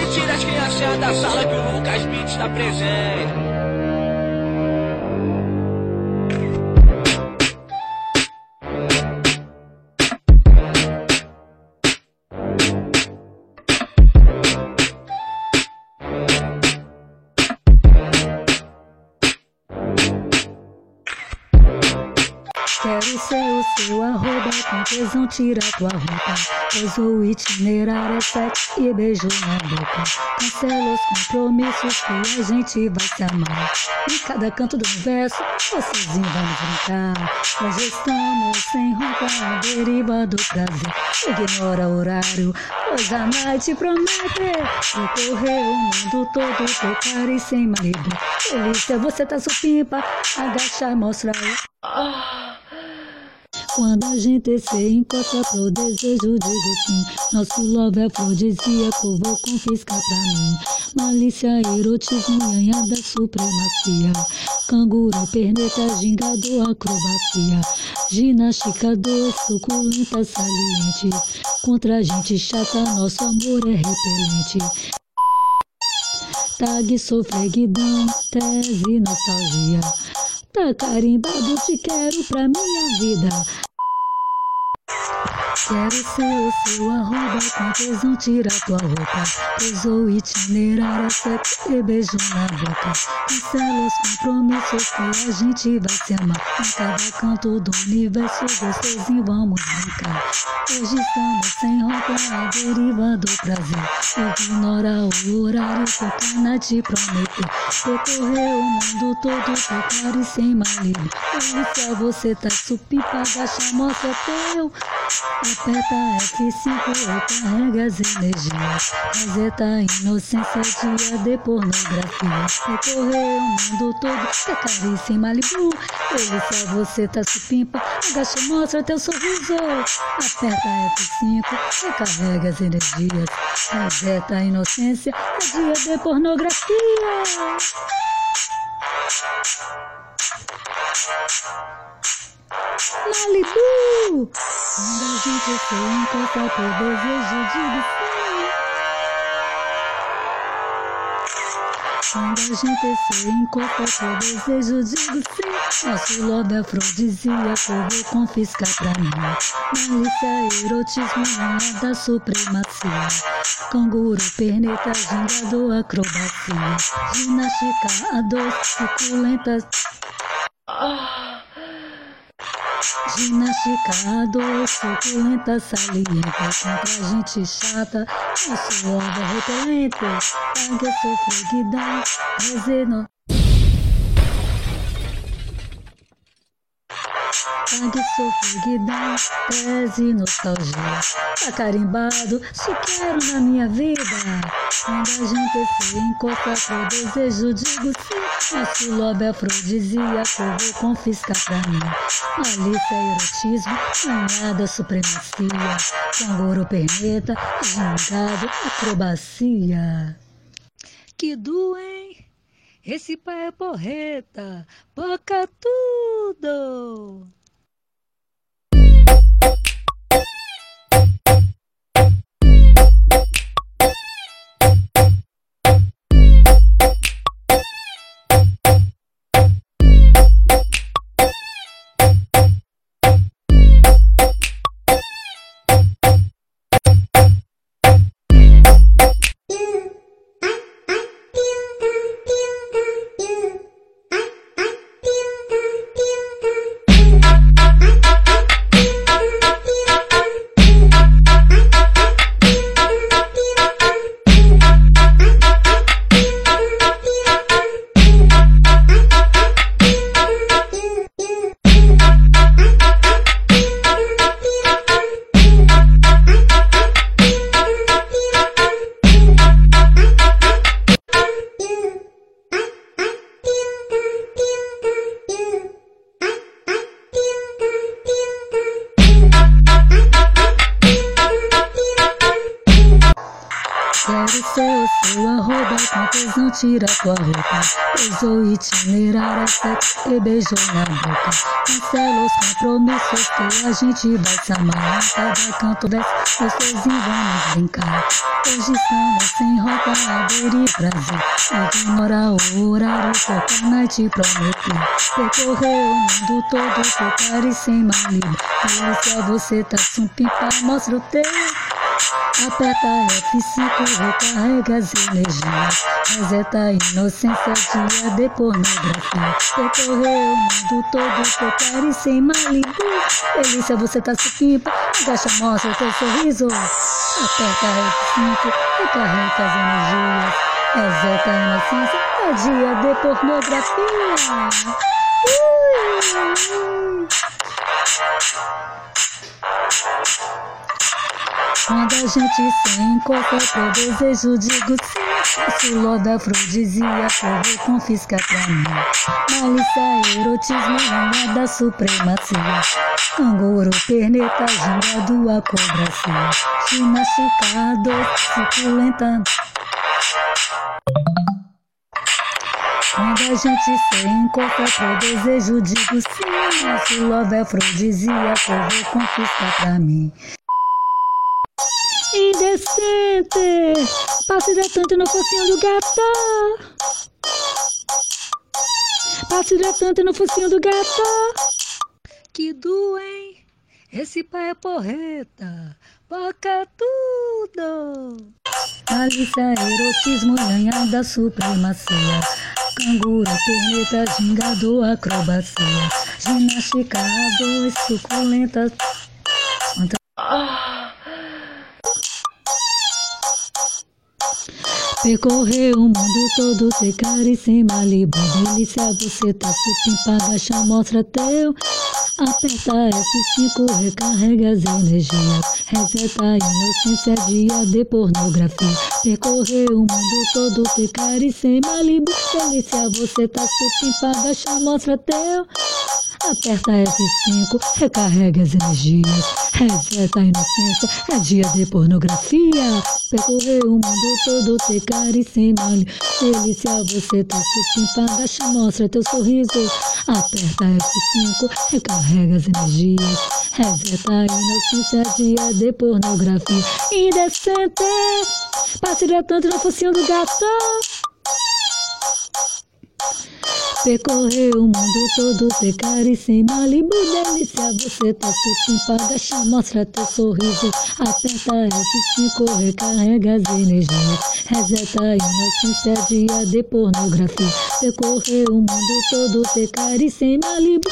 Pode tirar as crianças da sala que o Lucas Beat está presente. Seu arroba, com tesão tira tua roupa. Pois o itinerário é sexo e beijo na boca. Cancela os compromissos que a gente vai se amar. Em cada canto do universo, vocêzinho vamos brincar. Hoje estamos sem roupa, a deriva do prazer. Ignora o horário, pois a noite promete. Percorrer o mundo todo, tocar e sem marido. Delícia, você tá supimpa, agacha, mostra o. Quando a gente se encosta pro desejo, digo sim. Nosso love é afrodisíaco, vou confiscar pra mim. Malícia, erotismo, nhanha da supremacia. Canguru, perneta, gingado, acrobacia. Ginástica doce, suculenta, saliente. Contra gente chata, nosso amor é repelente. Tag, sofreguidão, tese, nostalgia. Tá carimbado, te quero pra minha vida. Quero ser o seu arroba, com tesão tira tua roupa. Pousou itinerário, sexo e beijo na boca. Cancela os compromissos que a gente vai se amar. Em cada canto do universo, gostosinho vamos brincar. Hoje estamos sem roupa, a deriva do prazer. Ignora o horário, tocar na te prometer. Percorrer o mundo todo, tocar e sem marido. Delícia, você tá supipa, agacha, mostra teu. Aperta F5 ou carrega as energias. Reseta a inocência, dia de pornografia. Percorrer o mundo todo, é carícia em Malibu. Delícia, você tá supimpa, agacha, mostra teu sorriso. Aperta F5 e carrega as energias. Reseta a inocência, é dia de pornografia. Malibu! Quando a gente se encontra por desejo de sim. Quando a gente se encontra por desejo de sim. Nosso love afrodisíaco vou confiscar pra mim. Malícia, erotismo, rainha da supremacia. Canguru, perneta, gingado, acrobacia. Ginástica, a doce, suculenta. Ginástica doce, suculenta, salienta Contra gente chata, nosso love é repelente Pague sofreguidão, resino Pague sofreguidão, tese nostalgia. Tá carimbado, quero na minha vida. Quando a gente se encontra pro desejo, digo sim Nosso love é afrodisíaco, vou confiscar pra mim. Malícia, erotismo, nada supremacia. Canguru, perneta, gingado, acrobacia. Que doem, esse pai é porreta, boca tudo Quero ser o seu arroba, com tesão tira tua roupa. Pousou itinerário, sexo e beijou na boca. Cancela os compromissos que a gente vai se amar. Cada canto desce, gostosinho, vamos brincar. Hoje estamos sem rota, aderir prazer. Ignora o horário, foca na te prometer. Percorreu o mundo todo, tocar e sem malibu. Delícia, você tá sumpimpa, mostra o teu. Aperta F5, recarrega as energias. Reseta inocência, dia de pornografia. Percorreu o mundo todo, tocar e sem malibu. Delícia, você tá supimpa, agacha, mostra teu sorriso. Aperta F5, recarrega as energias. Reseta inocência, é dia de pornografia. Ui. Quando a gente se encosta pro desejo, digo sim. Esse lodo afrodisíaco vou confiscar pra mim. Malícia, erotismo, lembra da supremacia. Canguru, perneta, gingado, acrobacia. Ginástica, doce, suculenta. Quando a gente se encosta pro desejo, digo sim. Esse love afrodisíaco vou confiscar pra mim. Indecente, passe hidratante no focinho do gato. Passe hidratante no focinho do gato. Que doem, esse pai é porreta, boca tudo. Malícia, erotismo, ganhada, supremacia. Canguru, perneta, gingado, acrobacia. Ginástica, dois, suculenta. Percorrer o mundo todo, secar e sem malibu. Delícia, você tá supimpa, agacha, mostra teu. Aperta F5, recarrega as energias. Reseta a inocência, dia de pornografia. Percorrer o mundo todo, secar e sem malibu. Delícia, você tá supimpa, agacha, mostra teu. Aperta F5, recarrega as energias. Reseta a inocência, é dia de pornografia. Percorrer o mundo todo, secar e sem malho. Delícia, você tá supimpa, agacha, mostra teu sorriso. Aperta F5, recarrega as energias. Reseta a inocência, é dia de pornografia. Indecente, passe hidratante no focinho do gato. Percorrer o mundo todo, secar e sem malibu, delícia, você tá supimpa, agacha, mostra teu sorriso, aperta F5, recarrega as energias, reseta a inocência, dia de pornografia, percorrer o mundo todo, secar e sem malibu.